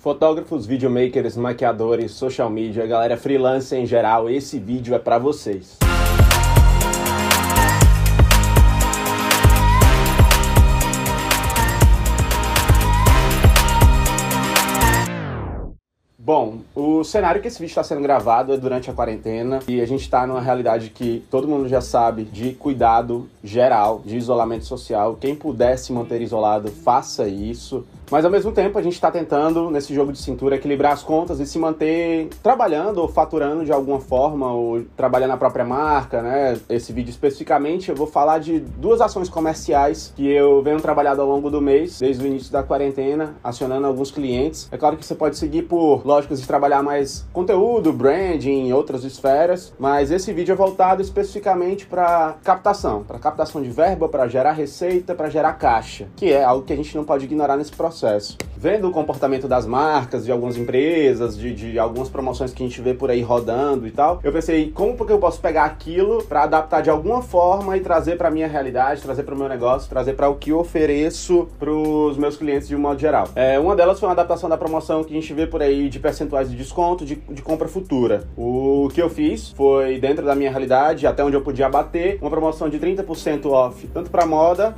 Fotógrafos, videomakers, maquiadores, social media, galera freelancer em geral, esse vídeo é para vocês. Bom, o cenário que esse vídeo está sendo gravado é durante a quarentena e a gente está numa realidade que todo mundo já sabe de cuidado geral, de isolamento social. Quem puder se manter isolado, faça isso. Mas ao mesmo tempo a gente está tentando, nesse jogo de cintura, equilibrar as contas e se manter trabalhando ou faturando de alguma forma, ou trabalhando na própria marca, né? Esse vídeo especificamente eu vou falar de duas ações comerciais que eu venho trabalhando ao longo do mês, desde o início da quarentena, acionando alguns clientes. É claro que você pode seguir por lógicas de trabalhar mais conteúdo, branding, outras esferas, mas esse vídeo é voltado especificamente para captação, para captação de verba, para gerar receita, para gerar caixa, que é algo que a gente não pode ignorar nesse processo processo. Vendo o comportamento das marcas, de algumas empresas, de, de algumas promoções que a gente vê por aí rodando e tal, eu pensei, como que eu posso pegar aquilo para adaptar de alguma forma e trazer para minha realidade, trazer para o meu negócio, trazer para o que eu ofereço para os meus clientes de um modo geral. É, uma delas foi uma adaptação da promoção que a gente vê por aí de percentuais de desconto de, de compra futura. O que eu fiz foi, dentro da minha realidade, até onde eu podia bater, uma promoção de 30% off, tanto para moda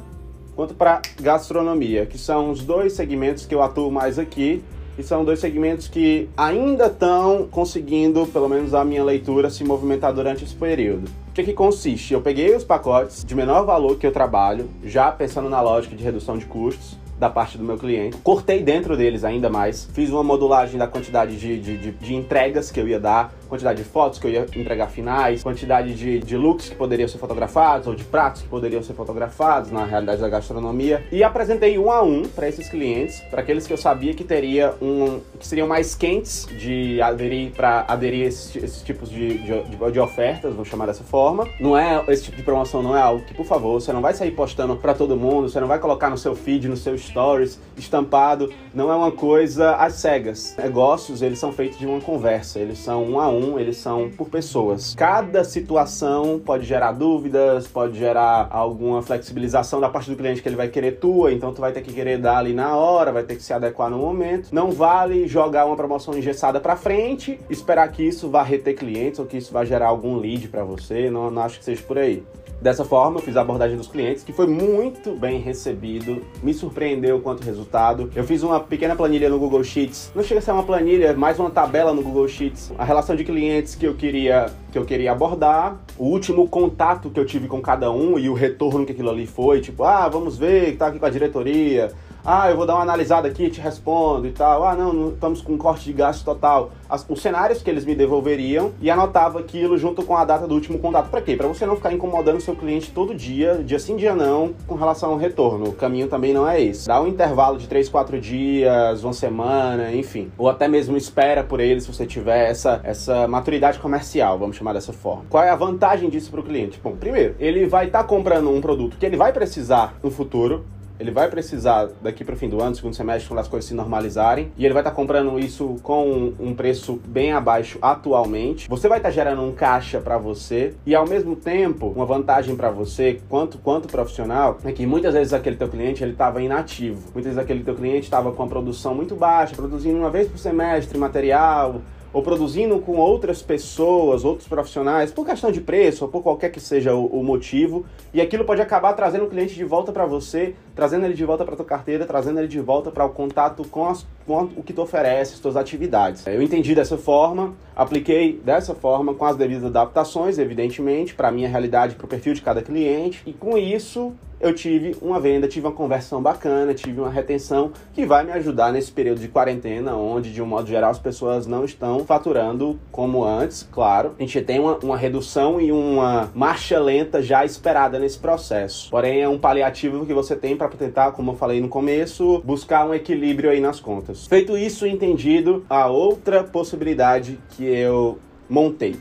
quanto para gastronomia, que são os dois segmentos que eu atuo mais aqui e são dois segmentos que ainda estão conseguindo, pelo menos a minha leitura, se movimentar durante esse período. O que, que consiste? Eu peguei os pacotes de menor valor que eu trabalho, já pensando na lógica de redução de custos, da parte do meu cliente. Cortei dentro deles ainda mais, fiz uma modulagem da quantidade de, de, de, de entregas que eu ia dar, quantidade de fotos que eu ia entregar finais, quantidade de, de looks que poderiam ser fotografados ou de pratos que poderiam ser fotografados na realidade da gastronomia e apresentei um a um para esses clientes, para aqueles que eu sabia que teria um que seriam mais quentes de aderir para aderir esses, esses tipos de, de, de, ofertas, vou chamar dessa forma. Não é esse tipo de promoção não é algo que, por favor, você não vai sair postando para todo mundo, você não vai colocar no seu feed, no seu stories estampado, não é uma coisa às cegas. Negócios, eles são feitos de uma conversa, eles são um a um um, eles são por pessoas. Cada situação pode gerar dúvidas, pode gerar alguma flexibilização da parte do cliente que ele vai querer tua, então tu vai ter que querer dar ali na hora, vai ter que se adequar no momento. Não vale jogar uma promoção engessada para frente, esperar que isso vá reter clientes ou que isso vá gerar algum lead para você, não, não acho que seja por aí. Dessa forma, eu fiz a abordagem dos clientes, que foi muito bem recebido, me surpreendeu quanto resultado. Eu fiz uma pequena planilha no Google Sheets. Não chega a ser uma planilha, mais uma tabela no Google Sheets. A relação de clientes que eu queria que eu queria abordar, o último contato que eu tive com cada um e o retorno que aquilo ali foi, tipo, ah, vamos ver, tá aqui com a diretoria, ah, eu vou dar uma analisada aqui, te respondo e tal. Ah, não, não estamos com corte de gasto total. As, os cenários que eles me devolveriam e anotava aquilo junto com a data do último contato. Para quê? Para você não ficar incomodando seu cliente todo dia, dia sim, dia não, com relação ao retorno. O caminho também não é esse. Dá um intervalo de 3, 4 dias, uma semana, enfim. Ou até mesmo espera por eles se você tiver essa, essa maturidade comercial, vamos chamar dessa forma. Qual é a vantagem disso para o cliente? Bom, primeiro, ele vai estar tá comprando um produto que ele vai precisar no futuro, ele vai precisar daqui para o fim do ano, segundo semestre, quando as coisas se normalizarem, e ele vai estar tá comprando isso com um preço bem abaixo atualmente. Você vai estar tá gerando um caixa para você e ao mesmo tempo, uma vantagem para você, quanto quanto profissional, é que muitas vezes aquele teu cliente ele estava inativo. Muitas vezes aquele teu cliente estava com a produção muito baixa, produzindo uma vez por semestre material, ou produzindo com outras pessoas, outros profissionais, por questão de preço ou por qualquer que seja o, o motivo, e aquilo pode acabar trazendo o cliente de volta para você, trazendo ele de volta para tua carteira, trazendo ele de volta para o contato com, as, com o que tu oferece, suas atividades. Eu entendi dessa forma, apliquei dessa forma com as devidas adaptações, evidentemente, para a minha realidade, para o perfil de cada cliente, e com isso eu tive uma venda, tive uma conversão bacana, tive uma retenção que vai me ajudar nesse período de quarentena, onde, de um modo geral, as pessoas não estão faturando como antes, claro. A gente tem uma, uma redução e uma marcha lenta já esperada nesse processo. Porém, é um paliativo que você tem para tentar, como eu falei no começo, buscar um equilíbrio aí nas contas. Feito isso, entendido, a outra possibilidade que eu montei.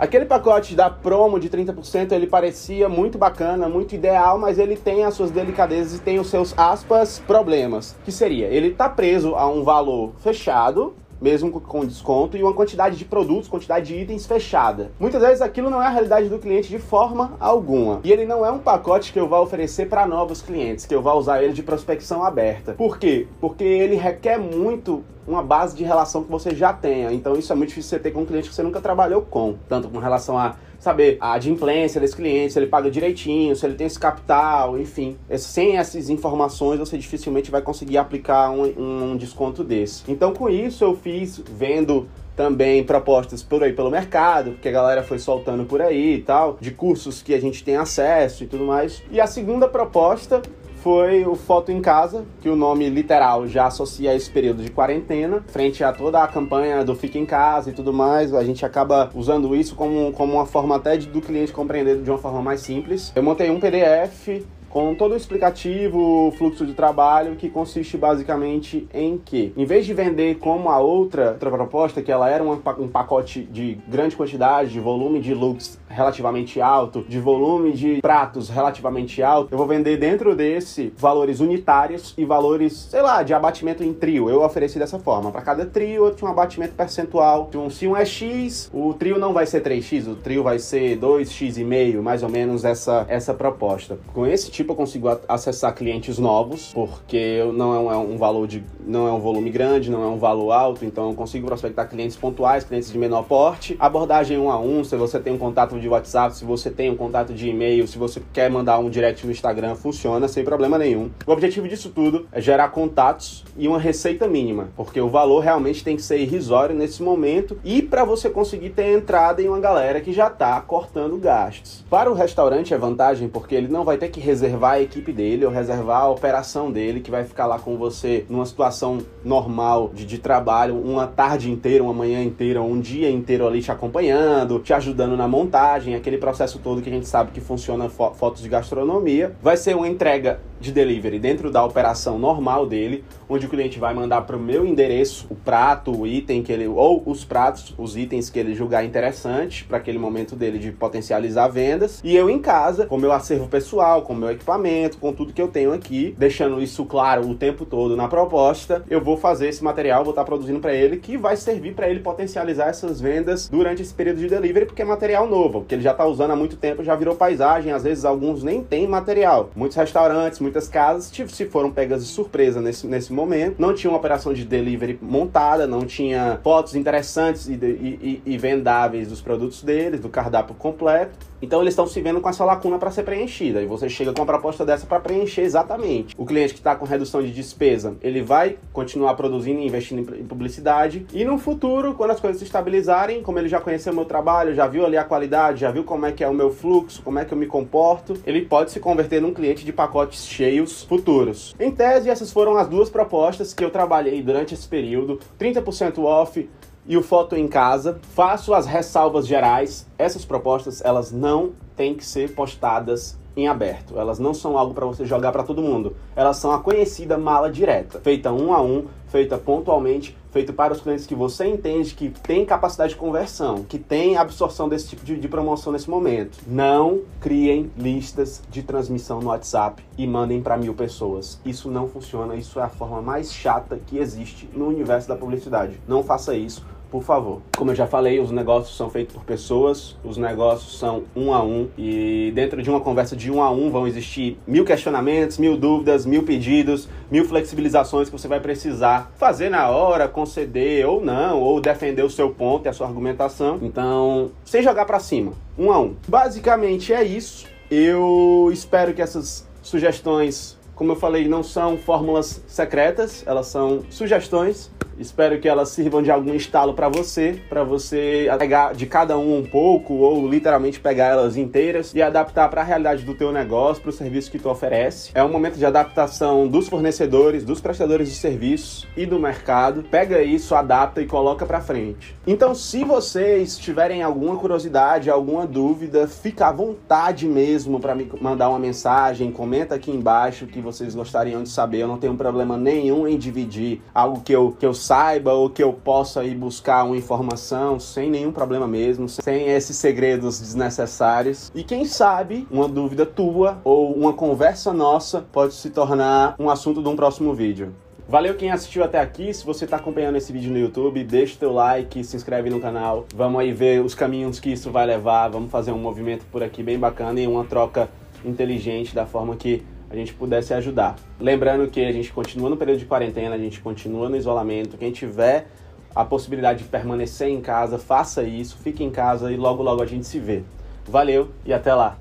Aquele pacote da promo de 30%, ele parecia muito bacana, muito ideal, mas ele tem as suas delicadezas e tem os seus aspas problemas. Que seria, ele tá preso a um valor fechado, mesmo com desconto, e uma quantidade de produtos, quantidade de itens fechada. Muitas vezes aquilo não é a realidade do cliente de forma alguma. E ele não é um pacote que eu vá oferecer para novos clientes, que eu vá usar ele de prospecção aberta. Por quê? Porque ele requer muito uma base de relação que você já tenha. Então isso é muito difícil você ter com um cliente que você nunca trabalhou com, tanto com relação a saber a adimplência desse cliente, se ele paga direitinho, se ele tem esse capital, enfim. Sem essas informações, você dificilmente vai conseguir aplicar um, um desconto desse. Então, com isso, eu fiz vendo também propostas por aí pelo mercado, porque a galera foi soltando por aí e tal, de cursos que a gente tem acesso e tudo mais. E a segunda proposta foi o Foto em Casa, que o nome literal já associa esse período de quarentena, frente a toda a campanha do Fica em Casa e tudo mais, a gente acaba usando isso como, como uma forma até de, do cliente compreender de uma forma mais simples. Eu montei um PDF com todo o explicativo, fluxo de trabalho, que consiste basicamente em que, em vez de vender como a outra, outra proposta, que ela era um pacote de grande quantidade, de volume de looks relativamente alto, de volume de pratos relativamente alto, eu vou vender dentro desse valores unitários e valores, sei lá, de abatimento em trio. Eu ofereci dessa forma. Para cada trio, eu tinha um abatimento percentual. Se um é X, o trio não vai ser 3X, o trio vai ser 2X e meio, mais ou menos essa, essa proposta. Com esse tipo, eu consigo acessar clientes novos, porque não é é um valor de. não é um volume grande, não é um valor alto, então eu consigo prospectar clientes pontuais, clientes de menor porte. Abordagem um a um, se você tem um contato de WhatsApp, se você tem um contato de e-mail, se você quer mandar um direct no Instagram, funciona sem problema nenhum. O objetivo disso tudo é gerar contatos e uma receita mínima, porque o valor realmente tem que ser irrisório nesse momento e para você conseguir ter entrada em uma galera que já está cortando gastos. Para o restaurante é vantagem porque ele não vai ter que reservar a equipe dele ou reservar a operação dele que vai ficar lá com você numa situação normal de, de trabalho, uma tarde inteira, uma manhã inteira, um dia inteiro ali te acompanhando, te ajudando na montagem aquele processo todo que a gente sabe que funciona fo fotos de gastronomia. Vai ser uma entrega de delivery dentro da operação normal dele, onde o cliente vai mandar para o meu endereço o prato, o item que ele ou os pratos, os itens que ele julgar interessante para aquele momento dele de potencializar vendas. E eu em casa, com meu acervo pessoal, com meu equipamento, com tudo que eu tenho aqui, deixando isso claro o tempo todo na proposta, eu vou fazer esse material, vou estar produzindo para ele que vai servir para ele potencializar essas vendas durante esse período de delivery, porque é material novo, que ele já está usando há muito tempo, já virou paisagem, às vezes alguns nem tem material. Muitos restaurantes, muitas casas se foram pegas de surpresa nesse, nesse momento. Não tinha uma operação de delivery montada, não tinha fotos interessantes e, e, e vendáveis dos produtos deles, do cardápio completo. Então eles estão se vendo com essa lacuna para ser preenchida. E você chega com uma proposta dessa para preencher exatamente. O cliente que está com redução de despesa, ele vai continuar produzindo e investindo em publicidade. E no futuro, quando as coisas se estabilizarem, como ele já conheceu meu trabalho, já viu ali a qualidade, já viu como é que é o meu fluxo, como é que eu me comporto, ele pode se converter num cliente de pacotes cheios futuros. Em tese, essas foram as duas propostas que eu trabalhei durante esse período. 30% off, e o Foto em Casa. Faço as ressalvas gerais. Essas propostas, elas não têm que ser postadas em aberto. Elas não são algo para você jogar para todo mundo. Elas são a conhecida mala direta, feita um a um, feita pontualmente, feita para os clientes que você entende que tem capacidade de conversão, que tem absorção desse tipo de, de promoção nesse momento. Não criem listas de transmissão no WhatsApp e mandem para mil pessoas. Isso não funciona. Isso é a forma mais chata que existe no universo da publicidade. Não faça isso por favor. Como eu já falei, os negócios são feitos por pessoas, os negócios são um a um e dentro de uma conversa de um a um vão existir mil questionamentos, mil dúvidas, mil pedidos, mil flexibilizações que você vai precisar fazer na hora, conceder ou não, ou defender o seu ponto e a sua argumentação. Então, sem jogar para cima, um a um. Basicamente é isso. Eu espero que essas sugestões, como eu falei, não são fórmulas secretas, elas são sugestões Espero que elas sirvam de algum estalo para você, para você pegar de cada um um pouco ou literalmente pegar elas inteiras e adaptar para a realidade do teu negócio, para o serviço que tu oferece. É um momento de adaptação dos fornecedores, dos prestadores de serviços e do mercado. Pega isso, adapta e coloca para frente. Então, se vocês tiverem alguma curiosidade, alguma dúvida, fica à vontade mesmo para me mandar uma mensagem, comenta aqui embaixo que vocês gostariam de saber. Eu não tenho problema nenhum em dividir algo que eu que eu saiba ou que eu possa ir buscar uma informação sem nenhum problema mesmo, sem esses segredos desnecessários. E quem sabe uma dúvida tua ou uma conversa nossa pode se tornar um assunto de um próximo vídeo. Valeu quem assistiu até aqui. Se você está acompanhando esse vídeo no YouTube, deixa o teu like, se inscreve no canal. Vamos aí ver os caminhos que isso vai levar. Vamos fazer um movimento por aqui bem bacana e uma troca inteligente da forma que a gente pudesse ajudar. Lembrando que a gente continua no período de quarentena, a gente continua no isolamento. Quem tiver a possibilidade de permanecer em casa, faça isso, fique em casa e logo logo a gente se vê. Valeu e até lá!